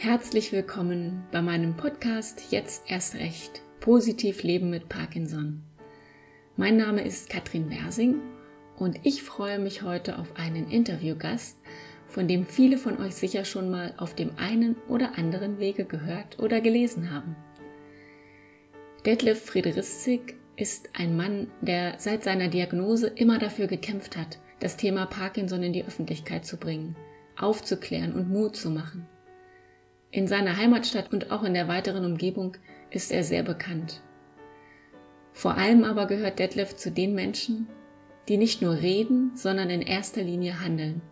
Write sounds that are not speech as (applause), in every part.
Herzlich willkommen bei meinem Podcast Jetzt erst recht. Positiv leben mit Parkinson. Mein Name ist Katrin Wersing und ich freue mich heute auf einen Interviewgast, von dem viele von euch sicher schon mal auf dem einen oder anderen Wege gehört oder gelesen haben. Detlef Friedrichsig ist ein Mann, der seit seiner Diagnose immer dafür gekämpft hat, das Thema Parkinson in die Öffentlichkeit zu bringen, aufzuklären und Mut zu machen. In seiner Heimatstadt und auch in der weiteren Umgebung ist er sehr bekannt. Vor allem aber gehört Detlef zu den Menschen, die nicht nur reden, sondern in erster Linie handeln.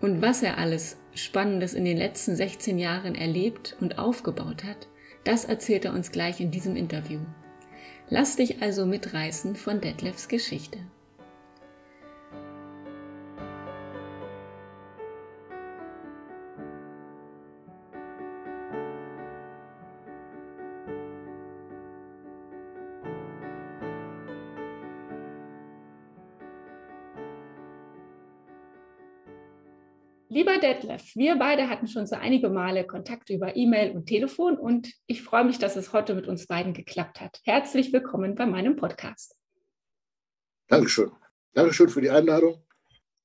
Und was er alles Spannendes in den letzten 16 Jahren erlebt und aufgebaut hat, das erzählt er uns gleich in diesem Interview. Lass dich also mitreißen von Detlefs Geschichte. Lieber Detlef, wir beide hatten schon so einige Male Kontakt über E-Mail und Telefon und ich freue mich, dass es heute mit uns beiden geklappt hat. Herzlich willkommen bei meinem Podcast. Dankeschön. Dankeschön für die Einladung.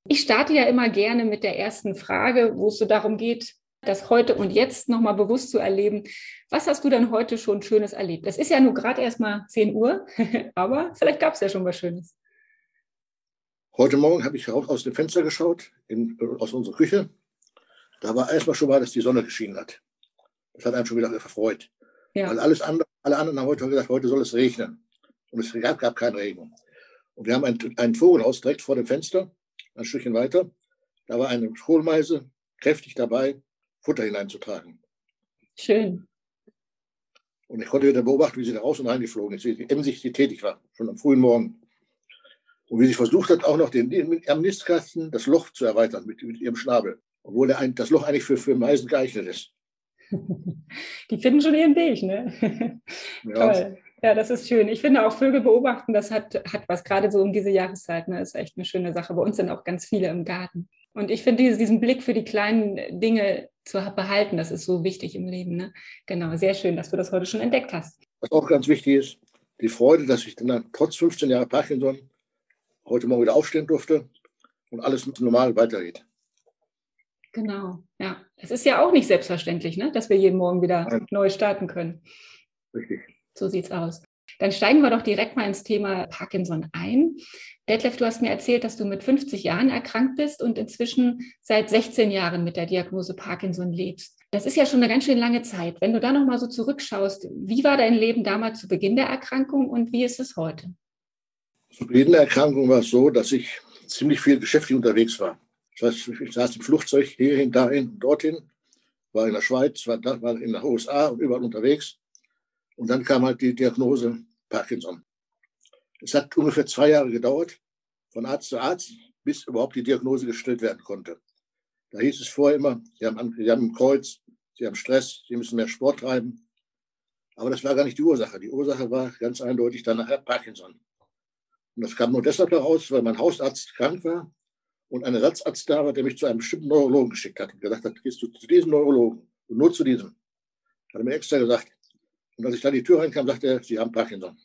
Ich starte ja immer gerne mit der ersten Frage, wo es so darum geht, das heute und jetzt nochmal bewusst zu erleben. Was hast du denn heute schon Schönes erlebt? Es ist ja nur gerade erst mal 10 Uhr, (laughs) aber vielleicht gab es ja schon was Schönes. Heute Morgen habe ich raus aus dem Fenster geschaut, in, aus unserer Küche. Da war erstmal schon mal, dass die Sonne geschienen hat. Das hat einen schon wieder verfreut. Ja. Weil alles andere, alle anderen haben heute gesagt, heute soll es regnen. Und es gab, gab keinen Regen. Und wir haben ein, ein Vogelhaus direkt vor dem Fenster, ein Stückchen weiter. Da war eine Kohlmeise kräftig dabei, Futter hineinzutragen. Schön. Und ich konnte wieder beobachten, wie sie da raus und reingeflogen ist, wie emsig sie tätig war, schon am frühen Morgen. Und wie sie versucht hat, auch noch den, den am Nistkasten das Loch zu erweitern mit, mit ihrem Schnabel, obwohl ein, das Loch eigentlich für, für Meisen geeignet ist. (laughs) Die finden schon ihren Weg, ne? Ja. Toll. Ja, das ist schön. Ich finde auch Vögel beobachten, das hat, hat was gerade so um diese Jahreszeit. Ne? Ist echt eine schöne Sache. Bei uns sind auch ganz viele im Garten. Und ich finde diesen Blick für die kleinen Dinge zu behalten, das ist so wichtig im Leben. Ne? Genau, sehr schön, dass du das heute schon entdeckt hast. Was auch ganz wichtig ist, die Freude, dass ich dann trotz 15 Jahre Parkinson heute Morgen wieder aufstehen durfte und alles normal weitergeht. Genau, ja. Es ist ja auch nicht selbstverständlich, ne, dass wir jeden Morgen wieder Nein. neu starten können. Richtig. So sieht's aus. Dann steigen wir doch direkt mal ins Thema Parkinson ein. Detlef, du hast mir erzählt, dass du mit 50 Jahren erkrankt bist und inzwischen seit 16 Jahren mit der Diagnose Parkinson lebst. Das ist ja schon eine ganz schön lange Zeit. Wenn du da noch mal so zurückschaust, wie war dein Leben damals zu Beginn der Erkrankung und wie ist es heute? Zu Beginn der Erkrankung war es so, dass ich ziemlich viel geschäftlich unterwegs war. Das heißt, ich saß im Flugzeug hierhin, dahin, dorthin, war in der Schweiz, war, war in den USA und überall unterwegs. Und dann kam halt die Diagnose Parkinson. Es hat ungefähr zwei Jahre gedauert, von Arzt zu Arzt, bis überhaupt die Diagnose gestellt werden konnte. Da hieß es vorher immer, Sie haben, Sie haben ein Kreuz, Sie haben Stress, Sie müssen mehr Sport treiben. Aber das war gar nicht die Ursache. Die Ursache war ganz eindeutig dann nachher Parkinson. Und das kam nur deshalb heraus, weil mein Hausarzt krank war und ein Ersatzarzt da war, der mich zu einem bestimmten Neurologen geschickt hat und gesagt hat, gehst du zu diesem Neurologen und nur zu diesem. Hat er mir extra gesagt. Und als ich dann die Tür reinkam, sagte er, Sie haben Parkinson.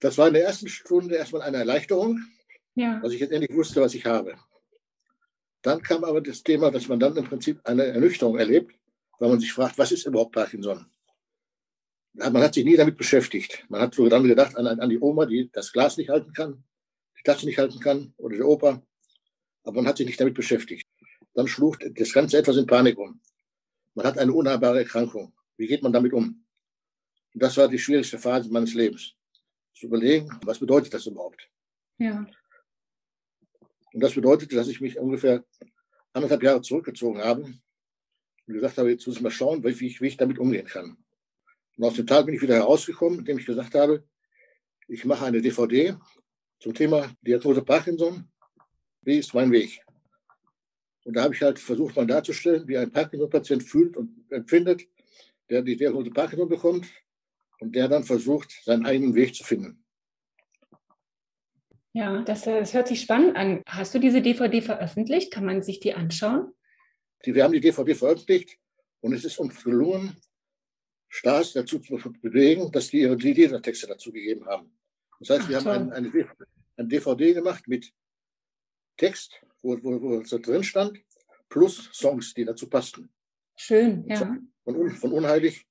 Das war in der ersten Stunde erstmal eine Erleichterung, ja. dass ich jetzt endlich wusste, was ich habe. Dann kam aber das Thema, dass man dann im Prinzip eine Ernüchterung erlebt, weil man sich fragt, was ist überhaupt Parkinson? Man hat sich nie damit beschäftigt. Man hat so dann gedacht an, an die Oma, die das Glas nicht halten kann, die Tasse nicht halten kann oder der Opa. Aber man hat sich nicht damit beschäftigt. Dann schlug das Ganze etwas in Panik um. Man hat eine unheilbare Erkrankung. Wie geht man damit um? Und das war die schwierigste Phase meines Lebens. Zu überlegen, was bedeutet das überhaupt? Ja. Und das bedeutete, dass ich mich ungefähr anderthalb Jahre zurückgezogen habe und gesagt habe, jetzt muss ich mal schauen, wie ich, wie ich damit umgehen kann. Und aus dem Tal bin ich wieder herausgekommen, indem ich gesagt habe, ich mache eine DVD zum Thema Diagnose Parkinson. Wie ist mein Weg? Und da habe ich halt versucht, mal darzustellen, wie ein Parkinson-Patient fühlt und empfindet, der die Diagnose Parkinson bekommt und der dann versucht, seinen eigenen Weg zu finden. Ja, das, das hört sich spannend an. Hast du diese DVD veröffentlicht? Kann man sich die anschauen? Wir haben die DVD veröffentlicht Und es ist uns gelungen, Stars dazu zu bewegen, dass die ihre Liedertexte dazu gegeben haben. Das heißt, Ach, wir haben eine, eine, ein DVD gemacht mit Text, wo, wo, wo so drin stand, plus Songs, die dazu passten. Schön, ja. Von, von Unheilig,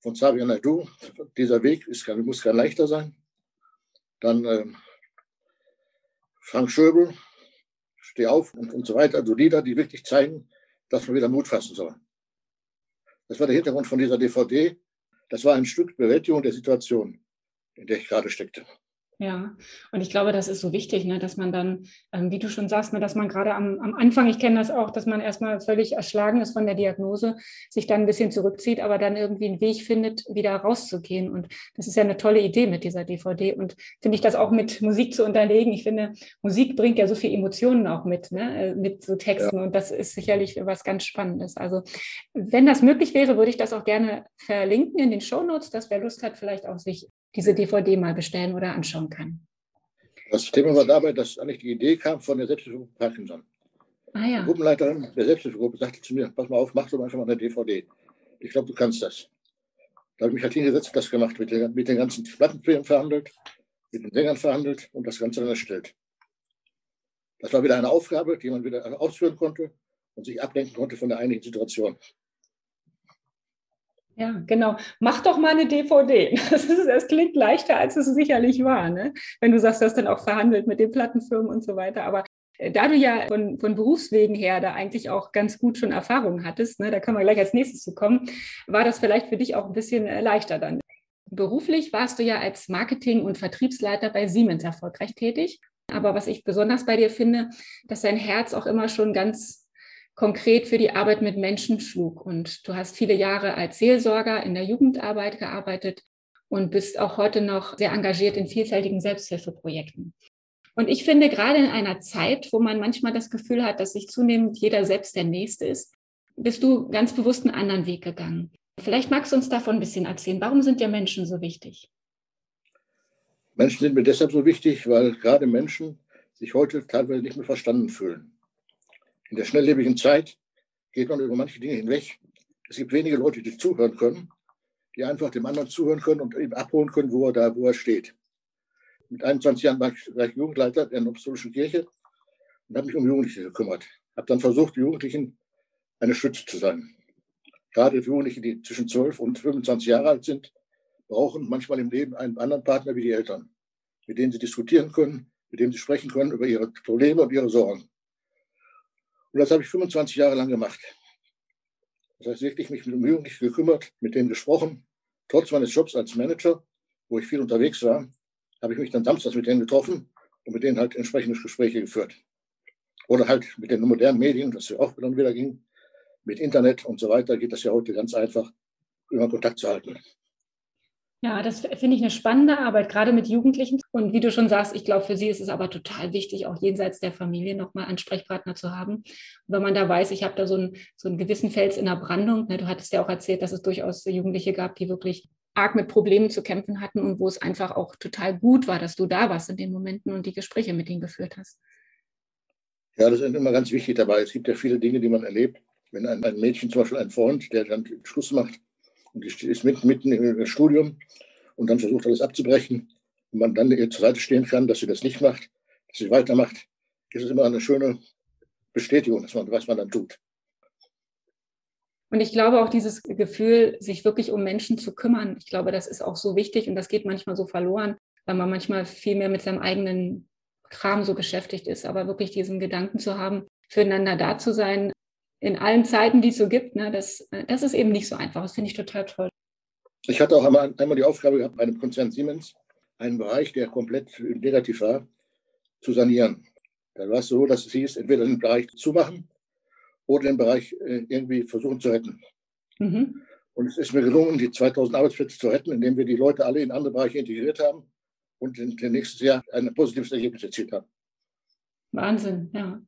von Xavier Naidu. Dieser Weg ist, muss kein leichter sein. Dann äh, Frank Schöbel, Steh auf und, und so weiter. Also Lieder, die wirklich zeigen, dass man wieder Mut fassen soll. Das war der Hintergrund von dieser DVD. Das war ein Stück Bewältigung der Situation, in der ich gerade steckte. Ja, und ich glaube, das ist so wichtig, ne, dass man dann, ähm, wie du schon sagst, ne, dass man gerade am, am Anfang, ich kenne das auch, dass man erstmal völlig erschlagen ist von der Diagnose, sich dann ein bisschen zurückzieht, aber dann irgendwie einen Weg findet, wieder rauszugehen. Und das ist ja eine tolle Idee mit dieser DVD. Und finde ich das auch mit Musik zu unterlegen. Ich finde, Musik bringt ja so viel Emotionen auch mit, ne, äh, mit so Texten. Ja. Und das ist sicherlich was ganz Spannendes. Also, wenn das möglich wäre, würde ich das auch gerne verlinken in den Show Notes, dass wer Lust hat, vielleicht auch sich diese DVD mal bestellen oder anschauen kann. Das Thema war dabei, dass eigentlich die Idee kam von der Selbsthilfegruppe Parkinson. Ah, ja. Die Gruppenleiterin der Selbsthilfegruppe sagte zu mir, pass mal auf, mach doch einfach mal eine DVD. Ich glaube, du kannst das. Da habe ich mich halt hingesetzt und das gemacht, mit den, mit den ganzen Plattenfirmen verhandelt, mit den Sängern verhandelt und das Ganze dann erstellt. Das war wieder eine Aufgabe, die man wieder ausführen konnte und sich ablenken konnte von der eigentlichen Situation. Ja, genau. Mach doch mal eine DVD. (laughs) Das, ist, das klingt leichter, als es sicherlich war, ne? wenn du sagst, du hast dann auch verhandelt mit den Plattenfirmen und so weiter. Aber äh, da du ja von, von Berufswegen her da eigentlich auch ganz gut schon Erfahrungen hattest, ne, da können wir gleich als nächstes zu kommen, war das vielleicht für dich auch ein bisschen äh, leichter dann. Beruflich warst du ja als Marketing- und Vertriebsleiter bei Siemens erfolgreich tätig. Aber was ich besonders bei dir finde, dass dein Herz auch immer schon ganz konkret für die Arbeit mit Menschen schlug. Und du hast viele Jahre als Seelsorger in der Jugendarbeit gearbeitet und bist auch heute noch sehr engagiert in vielfältigen Selbsthilfeprojekten. Und ich finde, gerade in einer Zeit, wo man manchmal das Gefühl hat, dass sich zunehmend jeder selbst der Nächste ist, bist du ganz bewusst einen anderen Weg gegangen. Vielleicht magst du uns davon ein bisschen erzählen. Warum sind dir Menschen so wichtig? Menschen sind mir deshalb so wichtig, weil gerade Menschen sich heute teilweise nicht mehr verstanden fühlen. In der schnelllebigen Zeit geht man über manche Dinge hinweg. Es gibt wenige Leute, die zuhören können, die einfach dem anderen zuhören können und ihm abholen können, wo er da, wo er steht. Mit 21 Jahren war ich, Jugendleiter der Apostolischen Kirche und habe mich um Jugendliche gekümmert. Habe dann versucht, Jugendlichen eine Stütze zu sein. Gerade Jugendliche, die zwischen 12 und 25 Jahre alt sind, brauchen manchmal im Leben einen anderen Partner wie die Eltern, mit denen sie diskutieren können, mit dem sie sprechen können über ihre Probleme und ihre Sorgen. Und das habe ich 25 Jahre lang gemacht. Das heißt, wirklich mich um Jugendliche gekümmert, mit denen gesprochen. Trotz meines Jobs als Manager, wo ich viel unterwegs war, habe ich mich dann samstags mit denen getroffen und mit denen halt entsprechende Gespräche geführt. Oder halt mit den modernen Medien, das ja auch dann wieder ging, mit Internet und so weiter, geht das ja heute ganz einfach, immer Kontakt zu halten. Ja, das finde ich eine spannende Arbeit, gerade mit Jugendlichen. Und wie du schon sagst, ich glaube, für sie ist es aber total wichtig, auch jenseits der Familie nochmal Ansprechpartner zu haben. Und wenn man da weiß, ich habe da so einen, so einen gewissen Fels in der Brandung. Ne, du hattest ja auch erzählt, dass es durchaus Jugendliche gab, die wirklich arg mit Problemen zu kämpfen hatten und wo es einfach auch total gut war, dass du da warst in den Momenten und die Gespräche mit ihnen geführt hast. Ja, das ist immer ganz wichtig dabei. Es gibt ja viele Dinge, die man erlebt. Wenn ein, ein Mädchen zum Beispiel einen Freund, der dann Schluss macht, und die ist mitten, mitten im Studium und dann versucht alles abzubrechen und man dann ihr zur Seite stehen kann, dass sie das nicht macht, dass sie weitermacht, ist es immer eine schöne Bestätigung, dass man, was man dann tut. Und ich glaube auch dieses Gefühl, sich wirklich um Menschen zu kümmern, ich glaube, das ist auch so wichtig und das geht manchmal so verloren, weil man manchmal viel mehr mit seinem eigenen Kram so beschäftigt ist. Aber wirklich diesen Gedanken zu haben, füreinander da zu sein, in allen Zeiten, die es so gibt, ne, das, äh, das ist eben nicht so einfach. Das finde ich total toll. Ich hatte auch einmal, einmal die Aufgabe gehabt, bei einem Konzern Siemens einen Bereich, der komplett negativ war, zu sanieren. Da war es so, dass es hieß, entweder den Bereich zumachen oder den Bereich äh, irgendwie versuchen zu retten. Mhm. Und es ist mir gelungen, die 2000 Arbeitsplätze zu retten, indem wir die Leute alle in andere Bereiche integriert haben und in, in nächstes Jahr ein positives Ergebnis erzielt haben. Wahnsinn, ja.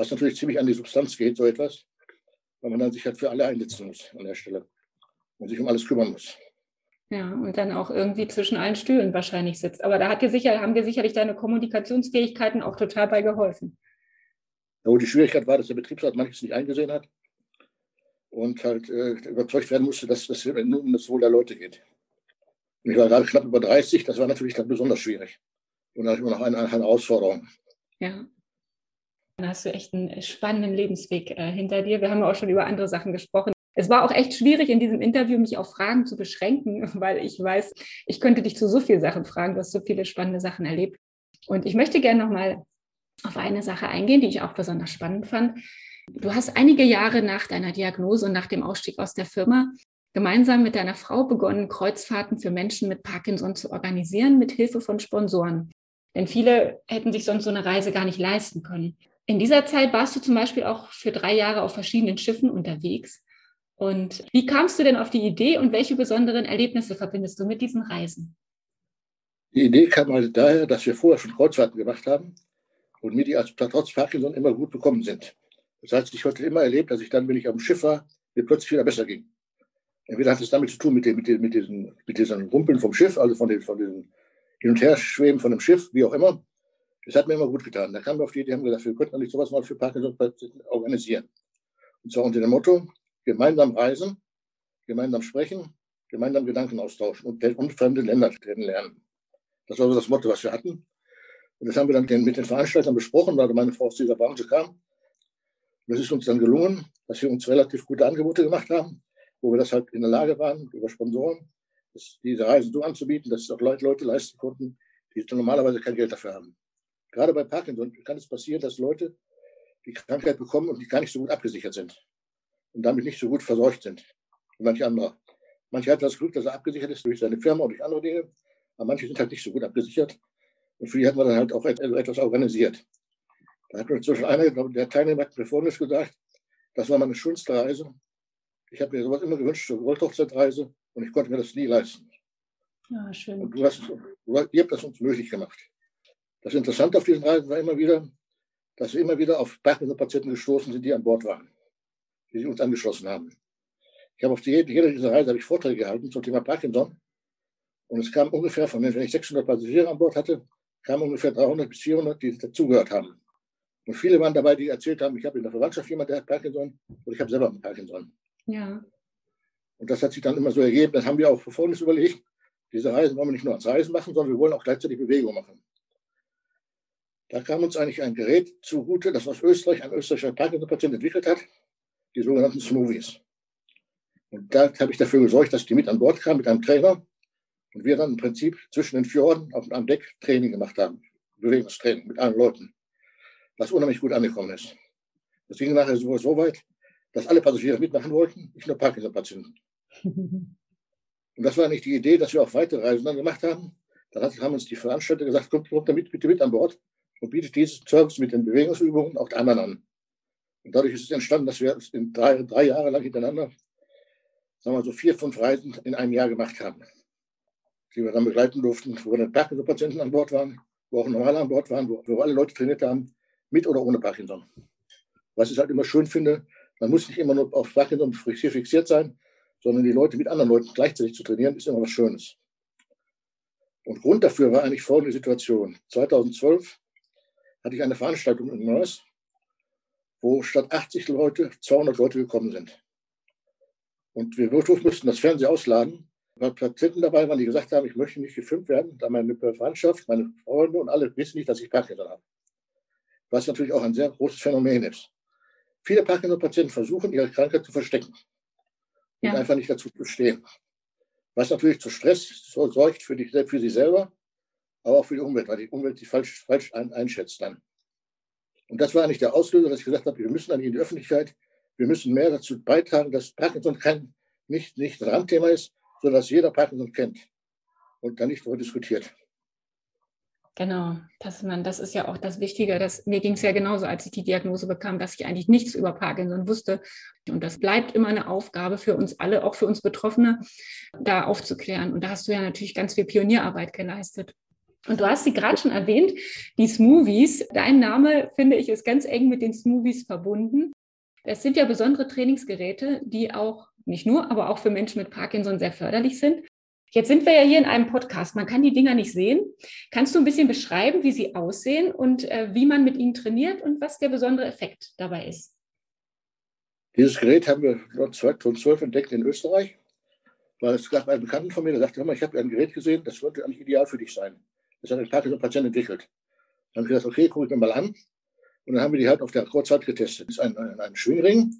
Was natürlich ziemlich an die Substanz geht, so etwas, weil man dann sich halt für alle einsetzen muss an der Stelle und sich um alles kümmern muss. Ja, und dann auch irgendwie zwischen allen Stühlen wahrscheinlich sitzt. Aber da hat dir sicher, haben dir sicherlich deine Kommunikationsfähigkeiten auch total bei geholfen. Ja, die Schwierigkeit war, dass der Betriebsrat manches nicht eingesehen hat. und halt äh, überzeugt werden musste, dass das nur um das Wohl der Leute geht. Und ich war gerade knapp über 30, das war natürlich dann besonders schwierig. Und da hatte ich immer noch eine, eine Herausforderung. Ja. Dann hast du echt einen spannenden Lebensweg äh, hinter dir. Wir haben auch schon über andere Sachen gesprochen. Es war auch echt schwierig in diesem Interview, mich auf Fragen zu beschränken, (laughs) weil ich weiß, ich könnte dich zu so vielen Sachen fragen. Du hast so viele spannende Sachen erlebt. Und ich möchte gerne nochmal auf eine Sache eingehen, die ich auch besonders spannend fand. Du hast einige Jahre nach deiner Diagnose und nach dem Ausstieg aus der Firma gemeinsam mit deiner Frau begonnen, Kreuzfahrten für Menschen mit Parkinson zu organisieren, mit Hilfe von Sponsoren. Denn viele hätten sich sonst so eine Reise gar nicht leisten können. In dieser Zeit warst du zum Beispiel auch für drei Jahre auf verschiedenen Schiffen unterwegs. Und wie kamst du denn auf die Idee und welche besonderen Erlebnisse verbindest du mit diesen Reisen? Die Idee kam halt daher, dass wir vorher schon Kreuzfahrten gemacht haben und mir die als trotz Parkinson immer gut bekommen sind. Das heißt, ich hatte immer erlebt, dass ich dann, wenn ich am Schiff war, mir plötzlich wieder besser ging. Entweder hat es damit zu tun mit, den, mit, den, mit, diesen, mit diesen Rumpeln vom Schiff, also von, den, von diesem Hin- und Herschweben von dem Schiff, wie auch immer. Das hat mir immer gut getan. Da kamen wir auf die Idee, haben gesagt, wir könnten nicht sowas mal für Parkinson-Patienten organisieren. Und zwar unter dem Motto, gemeinsam reisen, gemeinsam sprechen, gemeinsam Gedanken austauschen und, und fremde Länder kennenlernen. Das war so das Motto, was wir hatten. Und das haben wir dann mit den, Veranstaltern besprochen, weil meine Frau aus dieser Branche kam. Und es ist uns dann gelungen, dass wir uns relativ gute Angebote gemacht haben, wo wir das halt in der Lage waren, über Sponsoren, diese Reisen so anzubieten, dass es auch Leute leisten konnten, die normalerweise kein Geld dafür haben. Gerade bei Parkinson kann es passieren, dass Leute die Krankheit bekommen und die gar nicht so gut abgesichert sind und damit nicht so gut versorgt sind wie manche andere. Manche hat das Glück, dass er abgesichert ist durch seine Firma und durch andere Dinge, aber manche sind halt nicht so gut abgesichert. Und für die hat man dann halt auch etwas organisiert. Da hat mir zwischen einer, der Teilnehmer hat mir Folgendes gesagt, das war meine schönste Reise. Ich habe mir sowas immer gewünscht, so eine Goldhochzeitreise, und ich konnte mir das nie leisten. Ja, schön. Und du hast, du, ihr habt das uns möglich gemacht. Das Interessante auf diesen Reisen war immer wieder, dass wir immer wieder auf Parkinson-Patienten gestoßen sind, die an Bord waren, die sich uns angeschlossen haben. Ich habe auf die, jeder dieser Reise habe ich Vorträge gehalten zum Thema Parkinson. Und es kam ungefähr von, wenn ich 600 Passagiere an Bord hatte, kamen ungefähr 300 bis 400, die dazugehört haben. Und viele waren dabei, die erzählt haben, ich habe in der Verwandtschaft jemanden, der hat Parkinson und ich habe selber Parkinson. Ja. Und das hat sich dann immer so ergeben. Das haben wir auch Folgendes überlegt. Diese Reisen wollen wir nicht nur als Reisen machen, sondern wir wollen auch gleichzeitig Bewegung machen. Da kam uns eigentlich ein Gerät zugute, das aus Österreich ein österreichischer Parkinson-Patient entwickelt hat, die sogenannten Smoothies. Und da habe ich dafür gesorgt, dass die mit an Bord kamen mit einem Trainer und wir dann im Prinzip zwischen den Fjorden auf, am Deck Training gemacht haben, Bewegungstraining mit allen Leuten, was unheimlich gut angekommen ist. Das ging nachher so, so weit, dass alle Passagiere mitmachen wollten, nicht nur Parkinson-Patienten. (laughs) Und das war nicht die Idee, dass wir auch weitere Reisen dann gemacht haben. Dann haben uns die Veranstalter gesagt, kommt, kommt damit bitte mit an Bord und bietet diesen Service mit den Bewegungsübungen auch anderen an. Und dadurch ist es entstanden, dass wir in drei, drei Jahre lang hintereinander, sagen wir so vier, fünf Reisen in einem Jahr gemacht haben, die wir dann begleiten durften, wo dann Parkinson-Patienten an Bord waren, wo auch normale an Bord waren, wo, wo alle Leute trainiert haben, mit oder ohne Parkinson. Was ich halt immer schön finde, man muss nicht immer nur auf Parkinson fixiert sein, sondern die Leute mit anderen Leuten gleichzeitig zu trainieren, ist immer was Schönes. Und Grund dafür war eigentlich folgende Situation. 2012 hatte ich eine Veranstaltung in Mörs, wo statt 80 Leute 200 Leute gekommen sind. Und wir mussten das Fernsehen ausladen, weil Patienten dabei waren, die gesagt haben, ich möchte nicht gefilmt werden, da meine Verwandtschaft, meine Freunde und alle wissen nicht, dass ich Parkinson habe. Was natürlich auch ein sehr großes Phänomen ist. Viele Parkinson-Patienten versuchen, ihre Krankheit zu verstecken und ja. einfach nicht dazu zu stehen. Was natürlich zu Stress sorgt für, die, für sie selber, aber auch für die Umwelt, weil die Umwelt sie falsch, falsch ein, einschätzt dann. Und das war eigentlich der Auslöser, dass ich gesagt habe, wir müssen dann in die Öffentlichkeit, wir müssen mehr dazu beitragen, dass Parkinson kein, nicht, nicht Randthema ist, sondern dass jeder Parkinson kennt und dann nicht darüber diskutiert. Genau, das, man, das ist ja auch das Wichtige. Dass, mir ging es ja genauso, als ich die Diagnose bekam, dass ich eigentlich nichts über Parkinson wusste. Und das bleibt immer eine Aufgabe für uns alle, auch für uns Betroffene, da aufzuklären. Und da hast du ja natürlich ganz viel Pionierarbeit geleistet. Und du hast sie gerade schon erwähnt, die Smoothies. Dein Name, finde ich, ist ganz eng mit den Smoothies verbunden. Es sind ja besondere Trainingsgeräte, die auch nicht nur, aber auch für Menschen mit Parkinson sehr förderlich sind. Jetzt sind wir ja hier in einem Podcast. Man kann die Dinger nicht sehen. Kannst du ein bisschen beschreiben, wie sie aussehen und äh, wie man mit ihnen trainiert und was der besondere Effekt dabei ist? Dieses Gerät haben wir 2012 entdeckt in Österreich, weil es gab einen Bekannten von mir, der sagte, ich habe ein Gerät gesehen, das würde eigentlich ideal für dich sein. Das hat ein Parkinson-Patient entwickelt. Dann habe ich gesagt, okay, gucke ich mir mal an. Und dann haben wir die halt auf der Kurzheit getestet. Das ist ein, ein, ein Schwingring,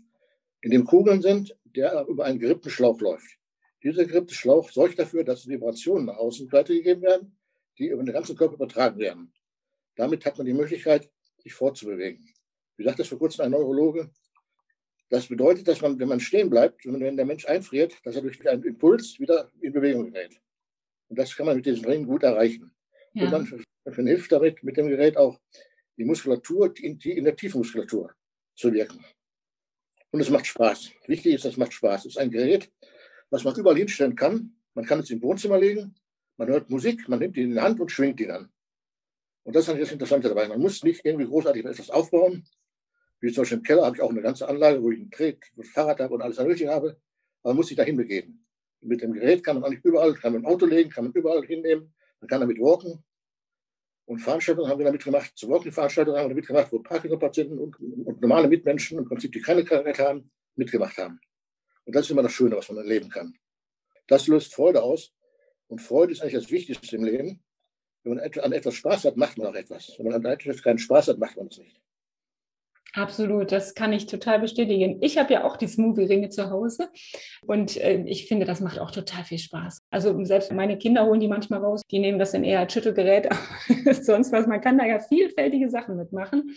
in dem Kugeln sind, der über einen gerippten Schlauch läuft. Dieser gerippte Schlauch sorgt dafür, dass Vibrationen nach außen weitergegeben werden, die über den ganzen Körper übertragen werden. Damit hat man die Möglichkeit, sich fortzubewegen. Wie sagt das vor kurzem ein Neurologe? Das bedeutet, dass man, wenn man stehen bleibt, wenn der Mensch einfriert, dass er durch einen Impuls wieder in Bewegung gerät. Und das kann man mit diesem Ring gut erreichen. Ja. Und man, man hilft damit, mit dem Gerät auch die Muskulatur, die in der Tiefmuskulatur zu wirken. Und es macht Spaß. Wichtig ist, es macht Spaß. Es ist ein Gerät, was man überall hinstellen kann. Man kann es im Wohnzimmer legen, man hört Musik, man nimmt ihn in die Hand und schwingt ihn an. Und das ist eigentlich das Interessante dabei. Man muss nicht irgendwie großartig etwas aufbauen. Wie zum Beispiel im Keller habe ich auch eine ganze Anlage, wo ich ein Tret, ein Fahrrad habe und alles Mögliche habe. Aber man muss sich dahin begeben. Mit dem Gerät kann man eigentlich überall, kann man im Auto legen, kann man überall hinnehmen. Man kann damit walken. Und Veranstaltungen haben wir damit gemacht, zu Walking-Veranstaltungen haben wir damit gemacht, wo Parkinson-Patienten und, und, normale Mitmenschen, im Prinzip, die keine Krankheit haben, mitgemacht haben. Und das ist immer das Schöne, was man erleben kann. Das löst Freude aus. Und Freude ist eigentlich das Wichtigste im Leben. Wenn man an etwas Spaß hat, macht man auch etwas. Wenn man an etwas keinen Spaß hat, macht man es nicht. Absolut, das kann ich total bestätigen. Ich habe ja auch die Smoothie-Ringe zu Hause und äh, ich finde, das macht auch total viel Spaß. Also selbst meine Kinder holen die manchmal raus, die nehmen das dann eher als Schüttelgerät, (laughs) sonst was. Man kann da ja vielfältige Sachen mitmachen.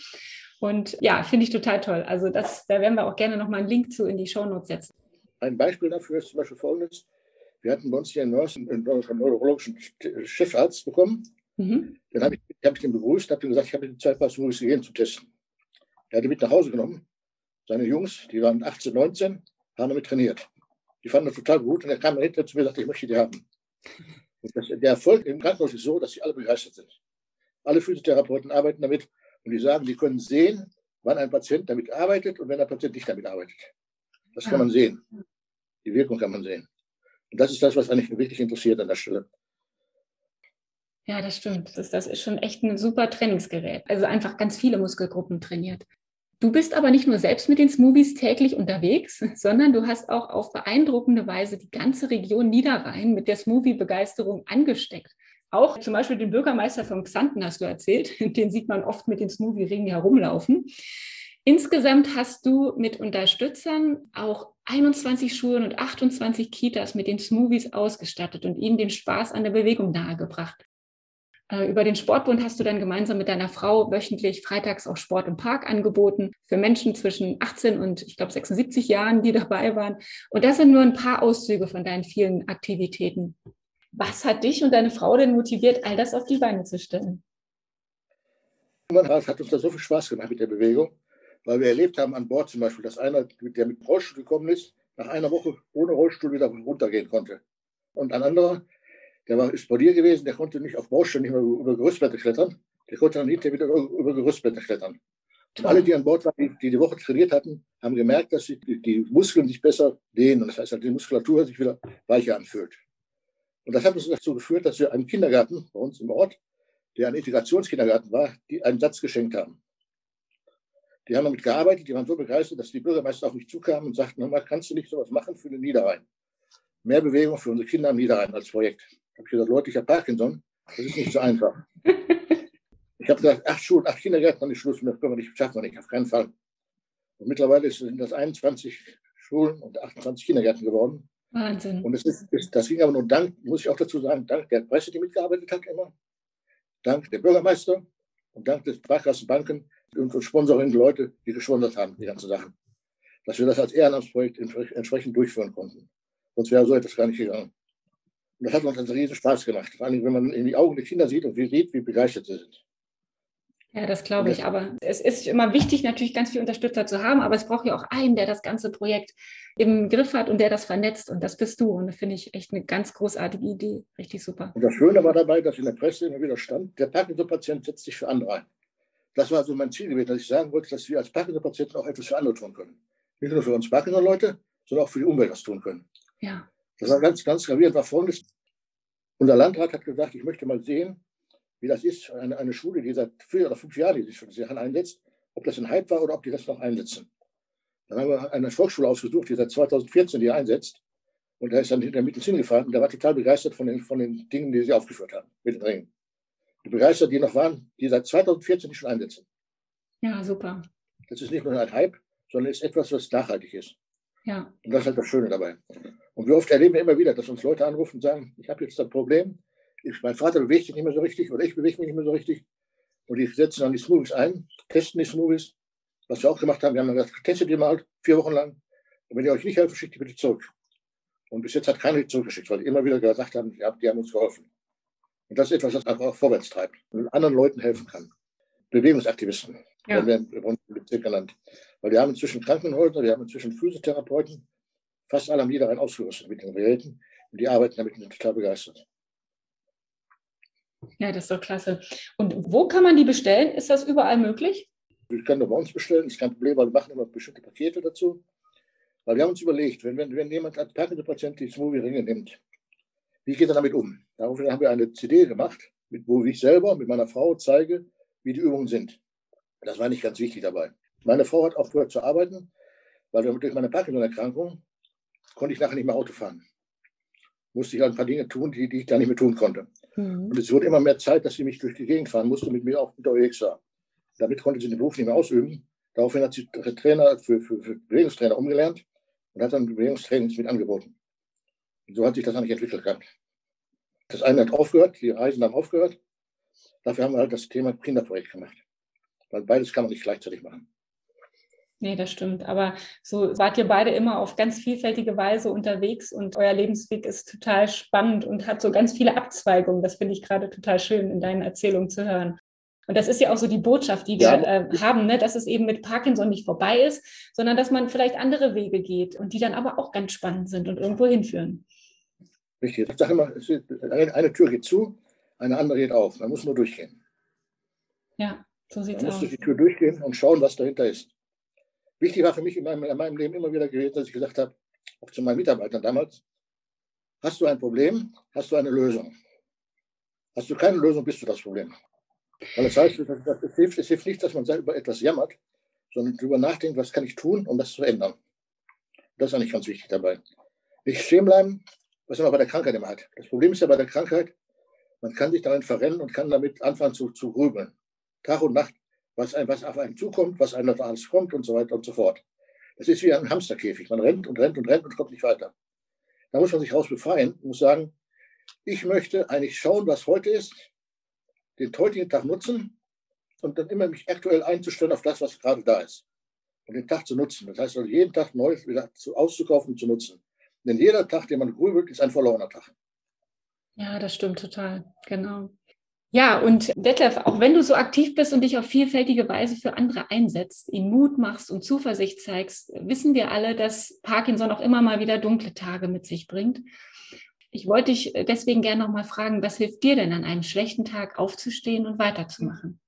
Und ja, finde ich total toll. Also das, da werden wir auch gerne nochmal einen Link zu in die Shownotes setzen. Ein Beispiel dafür ist zum Beispiel folgendes. Wir hatten bei uns hier in Nürnberg einen neurologischen Chefarzt bekommen. Mhm. Dann habe ich, hab ich den begrüßt, habe ihm gesagt, ich habe die Zeit, was Smoothies zu testen. Er hatte mit nach Hause genommen. Seine Jungs, die waren 18, 19, haben damit trainiert. Die fanden das total gut und er kam hinterher zu mir und sagte, ich möchte die haben. Das, der Erfolg im Krankenhaus ist so, dass sie alle begeistert sind. Alle Physiotherapeuten arbeiten damit und die sagen, die können sehen, wann ein Patient damit arbeitet und wenn ein Patient nicht damit arbeitet. Das kann man sehen. Die Wirkung kann man sehen. Und das ist das, was eigentlich wirklich interessiert an der Stelle. Ja, das stimmt. Das, das ist schon echt ein super Trainingsgerät. Also einfach ganz viele Muskelgruppen trainiert. Du bist aber nicht nur selbst mit den Smoothies täglich unterwegs, sondern du hast auch auf beeindruckende Weise die ganze Region Niederrhein mit der Smoothie-Begeisterung angesteckt. Auch zum Beispiel den Bürgermeister von Xanten hast du erzählt, (laughs) den sieht man oft mit den Smoothie-Ringen herumlaufen. Insgesamt hast du mit Unterstützern auch 21 Schulen und 28 Kitas mit den Smoothies ausgestattet und ihnen den Spaß an der Bewegung nahegebracht. Äh, über den Sportbund hast du dann gemeinsam mit deiner Frau wöchentlich freitags auch Sport im Park angeboten für Menschen zwischen 18 und ich glaube 76 Jahren, die (laughs) dabei waren. Und das sind nur ein paar Auszüge von deinen vielen Aktivitäten. Was hat dich und deine Frau denn motiviert, all das auf die Beine zu stellen? Es hat uns da so viel Spaß gemacht mit der Bewegung, weil wir erlebt haben an Bord zum Beispiel, dass einer, der mit Rollstuhl gekommen ist, nach einer Woche ohne Rollstuhl wieder runtergehen konnte. Und ein anderer, der war Sportier gewesen, der konnte nicht auf Baustellen nicht mehr über Gerüstblätter klettern. Der konnte dann hinterher wieder über Gerüstblätter klettern. Und alle, die an Bord waren, die, die Woche trainiert hatten, haben gemerkt, dass die, die Muskeln sich besser dehnen. Das heißt, die Muskulatur sich wieder weicher anfühlt. Und das hat uns dazu geführt, dass wir einem Kindergarten bei uns im Ort, der ein Integrationskindergarten war, die einen Satz geschenkt haben. Die haben damit gearbeitet, die waren so begeistert, dass die Bürgermeister auf mich zukamen und sagten, mal, kannst du nicht sowas machen für den Niederrhein? Mehr Bewegung für unsere Kinder am Niederrhein als Projekt. Habe ich gesagt, Leute, ich habe Parkinson. Das ist nicht so einfach. ich habe gesagt, acht Schulen, acht Kindergärten, dann ist Schluss. Das können wir nicht, schaffen nicht, auf keinen Fall. Und mittlerweile sind das 21 Schulen und 28 Kindergärten geworden. Wahnsinn. Und es ist, das ging aber nur dank, muss ich auch dazu sagen, dank der Presse, die mitgearbeitet hat immer, dank der Bürgermeister und dank des Sparkassenbanken und Sponsoring-Leute, die gesponsert haben, die ganzen Sachen. Dass wir das als Ehrenamtsprojekt entsprechend durchführen konnten. Sonst wäre so etwas gar nicht gegangen. Und das hat uns einen riesen Spaß gemacht. Vor allem, wenn man in die Augen der Kinder sieht und wie sieht, wie begeistert sie sind. Ja, das glaube ich. Aber es ist immer wichtig, natürlich ganz viele Unterstützer zu haben, aber es braucht ja auch einen, der das ganze Projekt im Griff hat und der das vernetzt. Und das bist du. Und das finde ich echt eine ganz großartige Idee. Richtig super. Und das Schöne war dabei, dass in der Presse immer wieder stand, der Parkinson-Patient setzt sich für andere ein. Das war so mein Ziel gewesen, dass ich sagen wollte, dass wir als Parkinson-Patienten auch etwas für andere tun können. Nicht nur für uns Parkinson-Leute, sondern auch für die Umwelt was tun können. Ja. Das war ganz, ganz gravierend, war folgendes. Unser Landrat hat gesagt, ich möchte mal sehen, wie das ist, eine, eine Schule, die seit vier oder fünf Jahren die sich schon sehr einsetzt, ob das ein Hype war oder ob die das noch einsetzen. Dann haben wir eine Volksschule ausgesucht, die seit 2014 hier einsetzt. Und da ist dann hinter mit uns hingefahren und der war total begeistert von den, von den Dingen, die sie aufgeführt haben, mit den Ringen. Die begeistert, die noch waren, die seit 2014 die schon einsetzen. Ja, super. Das ist nicht nur ein Hype, sondern ist etwas, was nachhaltig ist. Ja. Und das ist halt das Schöne dabei. Und wie oft erleben wir immer wieder, dass uns Leute anrufen und sagen, ich habe jetzt ein Problem, ich, mein Vater bewegt sich nicht mehr so richtig oder ich bewege mich nicht mehr so richtig. Und die setzen dann die Smoothies ein, testen die Smoothies, was wir auch gemacht haben. Wir haben dann gesagt, testet ihr mal vier Wochen lang. Und wenn ihr euch nicht helfen, schickt die bitte zurück. Und bis jetzt hat keiner die zurückgeschickt, weil die immer wieder gesagt haben, die haben uns geholfen. Und das ist etwas, was einfach auch vorwärts treibt und anderen Leuten helfen kann. Bewegungsaktivisten ja. werden wir im Bezirk genannt. Weil wir haben inzwischen Krankenhäuser, wir haben inzwischen Physiotherapeuten, fast alle haben jeder einen ausgerüstet mit den Geräten und die arbeiten damit total begeistert. Ja, das ist doch klasse. Und wo kann man die bestellen? Ist das überall möglich? Ich kann nur bei uns bestellen, ist kein Problem, weil wir machen immer bestimmte Pakete dazu. Weil wir haben uns überlegt, wenn, wenn, wenn jemand als Parkinson-Patient die Smoothie-Ringe nimmt, wie geht er damit um? Daraufhin haben wir eine CD gemacht, mit, wo ich selber mit meiner Frau zeige, wie die Übungen sind. Das war nicht ganz wichtig dabei. Meine Frau hat aufgehört zu arbeiten, weil durch meine Parkinson-Erkrankung konnte ich nachher nicht mehr Auto fahren. Musste ich halt ein paar Dinge tun, die, die ich da nicht mehr tun konnte. Mhm. Und es wurde immer mehr Zeit, dass sie mich durch die Gegend fahren musste mit mir auch unterwegs war. Damit konnte sie den Beruf nicht mehr ausüben. Daraufhin hat sie Trainer für, für, für Bewegungstrainer umgelernt und hat dann Bewegungstrainings mit angeboten. Und so hat sich das eigentlich entwickelt gehabt. Das eine hat aufgehört, die Reisen haben aufgehört. Dafür haben wir halt das Thema Kinderprojekt gemacht. Weil beides kann man nicht gleichzeitig machen. Nee, das stimmt. Aber so wart ihr beide immer auf ganz vielfältige Weise unterwegs und euer Lebensweg ist total spannend und hat so ganz viele Abzweigungen. Das finde ich gerade total schön in deinen Erzählungen zu hören. Und das ist ja auch so die Botschaft, die wir ja. äh, haben, ne? dass es eben mit Parkinson nicht vorbei ist, sondern dass man vielleicht andere Wege geht und die dann aber auch ganz spannend sind und irgendwo hinführen. Richtig. Ich sage immer, eine Tür geht zu, eine andere geht auf. Man muss nur durchgehen. Ja, so sieht es aus. Man muss durch die Tür durchgehen und schauen, was dahinter ist. Wichtig war für mich in meinem, in meinem Leben immer wieder gewesen, dass ich gesagt habe, auch zu meinen Mitarbeitern damals, hast du ein Problem, hast du eine Lösung. Hast du keine Lösung, bist du das Problem. Weil das heißt, es hilft, es hilft nicht, dass man über etwas jammert, sondern darüber nachdenkt, was kann ich tun, um das zu ändern. Das ist eigentlich ganz wichtig dabei. Nicht stehen bleiben, was man bei der Krankheit immer hat. Das Problem ist ja bei der Krankheit, man kann sich darin verrennen und kann damit anfangen zu, zu grübeln. Tag und Nacht, was, ein, was auf einen zukommt, was einem alles kommt und so weiter und so fort. Das ist wie ein Hamsterkäfig. Man rennt und rennt und rennt und kommt nicht weiter. Da muss man sich raus befreien und muss sagen, ich möchte eigentlich schauen, was heute ist, den heutigen Tag nutzen und dann immer mich aktuell einzustellen auf das, was gerade da ist. Und den Tag zu nutzen. Das heißt also, jeden Tag neu wieder auszukaufen und zu nutzen. Denn jeder Tag, den man grübelt, ist ein verlorener Tag. Ja, das stimmt total. Genau. Ja, und Detlef, auch wenn du so aktiv bist und dich auf vielfältige Weise für andere einsetzt, ihnen Mut machst und Zuversicht zeigst, wissen wir alle, dass Parkinson auch immer mal wieder dunkle Tage mit sich bringt. Ich wollte dich deswegen gerne noch mal fragen, was hilft dir denn an einem schlechten Tag aufzustehen und weiterzumachen?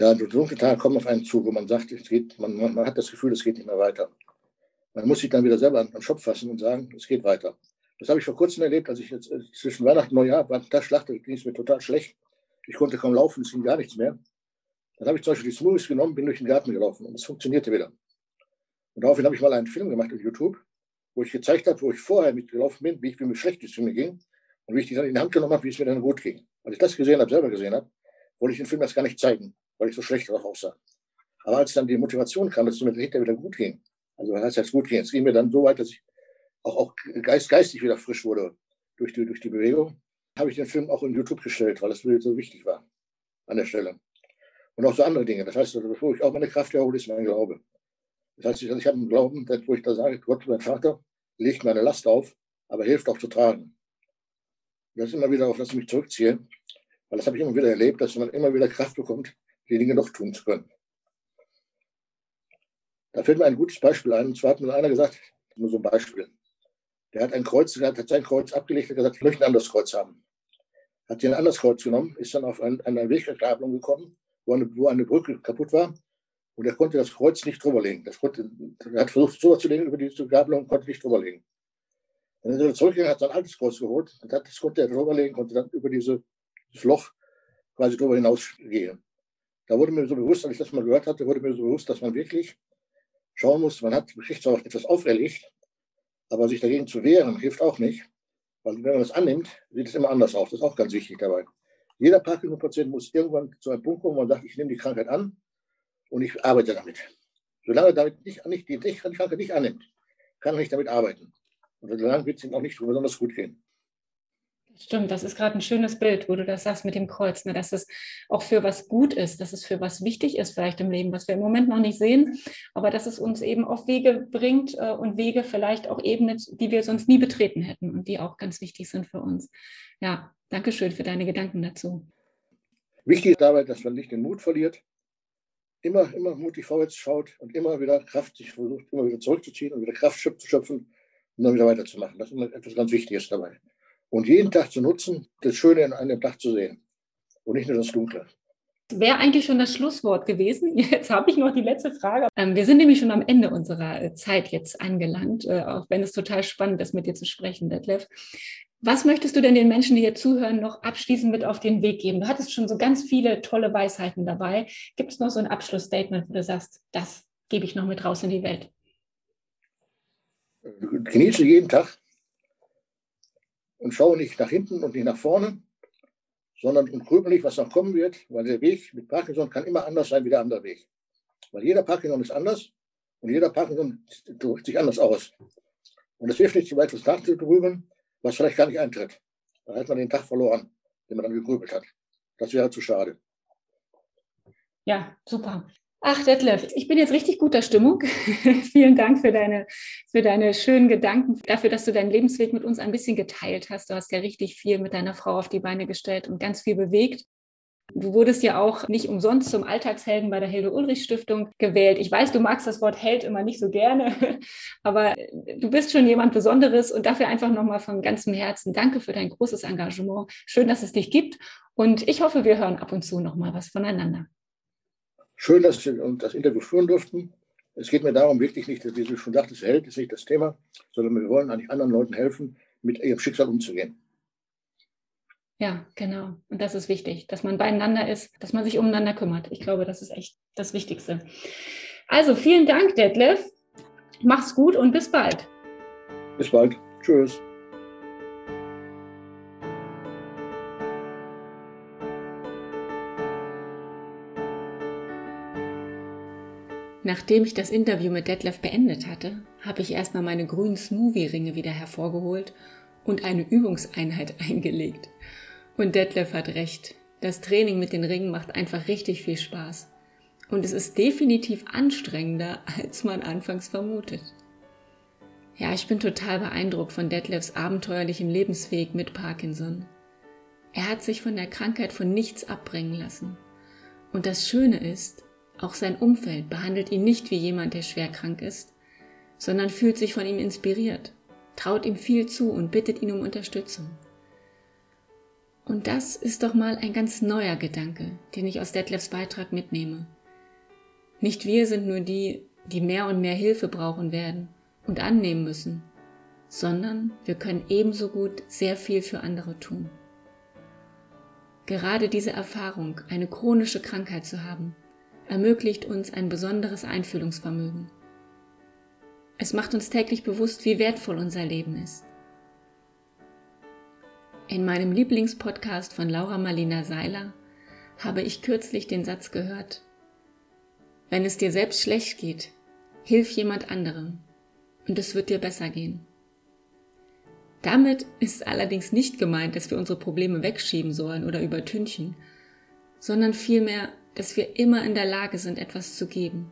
Ja, dunkle Tage kommen auf einen zu, wo man sagt, es geht, man, man hat das Gefühl, es geht nicht mehr weiter. Man muss sich dann wieder selber an den Schopf fassen und sagen, es geht weiter. Das habe ich vor kurzem erlebt, als ich jetzt äh, zwischen Weihnachten und Neujahr war da Schlacht, ging es mir total schlecht. Ich konnte kaum laufen, es ging gar nichts mehr. Dann habe ich zum Beispiel die Smoothies genommen, bin durch den Garten gelaufen und es funktionierte wieder. Und daraufhin habe ich mal einen Film gemacht auf YouTube, wo ich gezeigt habe, wo ich vorher mitgelaufen bin, wie, ich, mir schlecht es mir ging und wie ich die dann in die Hand genommen habe, wie es mir dann gut ging. Als ich das gesehen habe, selber gesehen habe, wollte ich den Film erst gar nicht zeigen, weil ich so schlecht darauf aussah. Aber als dann die Motivation kam, dass es mir hinterher wieder gut ging, also was heißt jetzt gut ging, es ging mir dann so weit, dass ich auch, auch geist, geistig wieder frisch wurde durch die, durch die Bewegung, habe ich den Film auch in YouTube gestellt, weil das mir so wichtig war an der Stelle. Und auch so andere Dinge. Das heißt, also, bevor ich auch meine Kraft erhole, ist mein Glaube. Das heißt, ich, ich habe einen Glauben, wo ich da sage, Gott, mein Vater, legt meine Last auf, aber hilft auch zu tragen. Das ist immer wieder auf das ich mich zurückziehe, weil das habe ich immer wieder erlebt, dass man immer wieder Kraft bekommt, die Dinge noch tun zu können. Da fällt mir ein gutes Beispiel ein. Und zwar hat mir einer gesagt, nur so ein Beispiel. Der hat ein Kreuz, der hat sein Kreuz abgelegt und gesagt, ich möchte ein anderes Kreuz haben. Hat sich ein anderes Kreuz genommen, ist dann auf ein, eine Wegverkabelung gekommen, wo eine, wo eine Brücke kaputt war. Und er konnte das Kreuz nicht drüberlegen. Das konnte, er hat versucht, so zu legen über diese Gabelung konnte nicht drüberlegen. Dann ist er zurückgegangen, hat sein altes Kreuz geholt und hat, das konnte er drüberlegen, konnte dann über diese, dieses Loch quasi drüber hinausgehen. Da wurde mir so bewusst, als ich das mal gehört hatte, wurde mir so bewusst, dass man wirklich schauen muss, man hat zwar etwas auferlegt, aber sich dagegen zu wehren, hilft auch nicht. Weil wenn man das annimmt, sieht es immer anders aus. Das ist auch ganz wichtig dabei. Jeder Parkinson-Patient muss irgendwann zu einem Punkt kommen, wo man sagt, ich nehme die Krankheit an und ich arbeite damit. Solange er damit nicht, nicht, die, die Krankheit nicht annimmt, kann er nicht damit arbeiten. Und solange wird es ihm auch nicht besonders gut gehen. Stimmt, das ist gerade ein schönes Bild, wo du das sagst mit dem Kreuz, ne, dass es auch für was gut ist, dass es für was wichtig ist vielleicht im Leben, was wir im Moment noch nicht sehen, aber dass es uns eben auf Wege bringt äh, und Wege vielleicht auch ebnet, die wir sonst nie betreten hätten und die auch ganz wichtig sind für uns. Ja, danke schön für deine Gedanken dazu. Wichtig ist dabei, dass man nicht den Mut verliert, immer, immer mutig vorwärts schaut und immer wieder Kraft sich versucht, immer wieder zurückzuziehen und wieder Kraft zu schöpfen und dann wieder weiterzumachen. Das ist immer etwas ganz Wichtiges dabei und jeden Tag zu nutzen, das Schöne in einem Tag zu sehen und nicht nur das Dunkle. Wäre eigentlich schon das Schlusswort gewesen. (laughs) Jetzt habe ich noch die letzte Frage. Ähm, wir sind nämlich schon am Ende unserer äh, Zeit jetzt angelangt, äh, auch wenn es total spannend ist, mit dir zu sprechen, Detlef. Was möchtest du denn den Menschen, die hier zuhören, noch abschließend mit auf den Weg geben? Du hattest schon so ganz viele tolle Weisheiten dabei. Gibt es noch so ein Abschlussstatement, wo du sagst, das gebe ich noch mit raus in die Welt? Genieße jeden Tag, und schaue nicht nach hinten und nicht nach vorne, sondern und grübel nicht, was noch kommen wird, weil der Weg mit Parkinson kann immer anders sein wie der andere Weg. Weil jeder Parkinson ist anders und jeder Parkinson drückt sich anders aus. Und es hilft nicht, zu weit was nachzugrübeln, was vielleicht gar nicht eintritt. Da hat man den Tag verloren, den man dann gegrübelt hat. Das wäre zu schade. Ja, super. Ach, Detlef, ich bin jetzt richtig guter Stimmung. (laughs) Vielen Dank für deine, für deine schönen Gedanken, dafür, dass du deinen Lebensweg mit uns ein bisschen geteilt hast. Du hast ja richtig viel mit deiner Frau auf die Beine gestellt und ganz viel bewegt. Du wurdest ja auch nicht umsonst zum Alltagshelden bei der Hilde Ulrich Stiftung gewählt. Ich weiß, du magst das Wort Held immer nicht so gerne, (laughs) aber du bist schon jemand Besonderes und dafür einfach nochmal von ganzem Herzen danke für dein großes Engagement. Schön, dass es dich gibt und ich hoffe, wir hören ab und zu nochmal was voneinander. Schön, dass wir das Interview führen durften. Es geht mir darum, wirklich nicht, wie du schon sagtest, Held ist nicht das Thema, sondern wir wollen eigentlich anderen Leuten helfen, mit ihrem Schicksal umzugehen. Ja, genau. Und das ist wichtig, dass man beieinander ist, dass man sich umeinander kümmert. Ich glaube, das ist echt das Wichtigste. Also vielen Dank, Detlef. Mach's gut und bis bald. Bis bald. Tschüss. Nachdem ich das Interview mit Detlef beendet hatte, habe ich erstmal meine grünen Smoothie-Ringe wieder hervorgeholt und eine Übungseinheit (laughs) eingelegt. Und Detlef hat recht. Das Training mit den Ringen macht einfach richtig viel Spaß. Und es ist definitiv anstrengender, (laughs) als man anfangs vermutet. Ja, ich bin total beeindruckt von Detlefs abenteuerlichem Lebensweg mit Parkinson. Er hat sich von der Krankheit von nichts abbringen lassen. Und das Schöne ist, auch sein Umfeld behandelt ihn nicht wie jemand, der schwer krank ist, sondern fühlt sich von ihm inspiriert, traut ihm viel zu und bittet ihn um Unterstützung. Und das ist doch mal ein ganz neuer Gedanke, den ich aus Detlefs Beitrag mitnehme. Nicht wir sind nur die, die mehr und mehr Hilfe brauchen werden und annehmen müssen, sondern wir können ebenso gut sehr viel für andere tun. Gerade diese Erfahrung, eine chronische Krankheit zu haben, ermöglicht uns ein besonderes Einfühlungsvermögen. Es macht uns täglich bewusst, wie wertvoll unser Leben ist. In meinem Lieblingspodcast von Laura Marlina Seiler habe ich kürzlich den Satz gehört, wenn es dir selbst schlecht geht, hilf jemand anderem und es wird dir besser gehen. Damit ist allerdings nicht gemeint, dass wir unsere Probleme wegschieben sollen oder übertünchen, sondern vielmehr dass wir immer in der Lage sind, etwas zu geben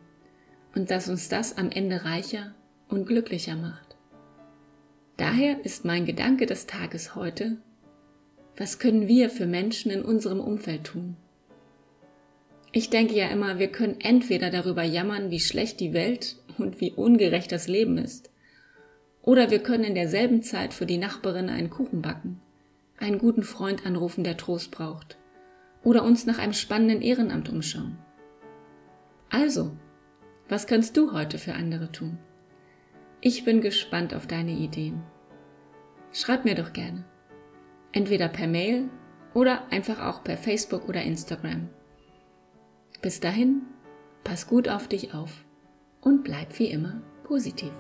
und dass uns das am Ende reicher und glücklicher macht. Daher ist mein Gedanke des Tages heute, was können wir für Menschen in unserem Umfeld tun? Ich denke ja immer, wir können entweder darüber jammern, wie schlecht die Welt und wie ungerecht das Leben ist, oder wir können in derselben Zeit für die Nachbarin einen Kuchen backen, einen guten Freund anrufen, der Trost braucht, oder uns nach einem spannenden Ehrenamt umschauen. Also, was kannst du heute für andere tun? Ich bin gespannt auf deine Ideen. Schreib mir doch gerne. Entweder per Mail oder einfach auch per Facebook oder Instagram. Bis dahin, pass gut auf dich auf und bleib wie immer positiv.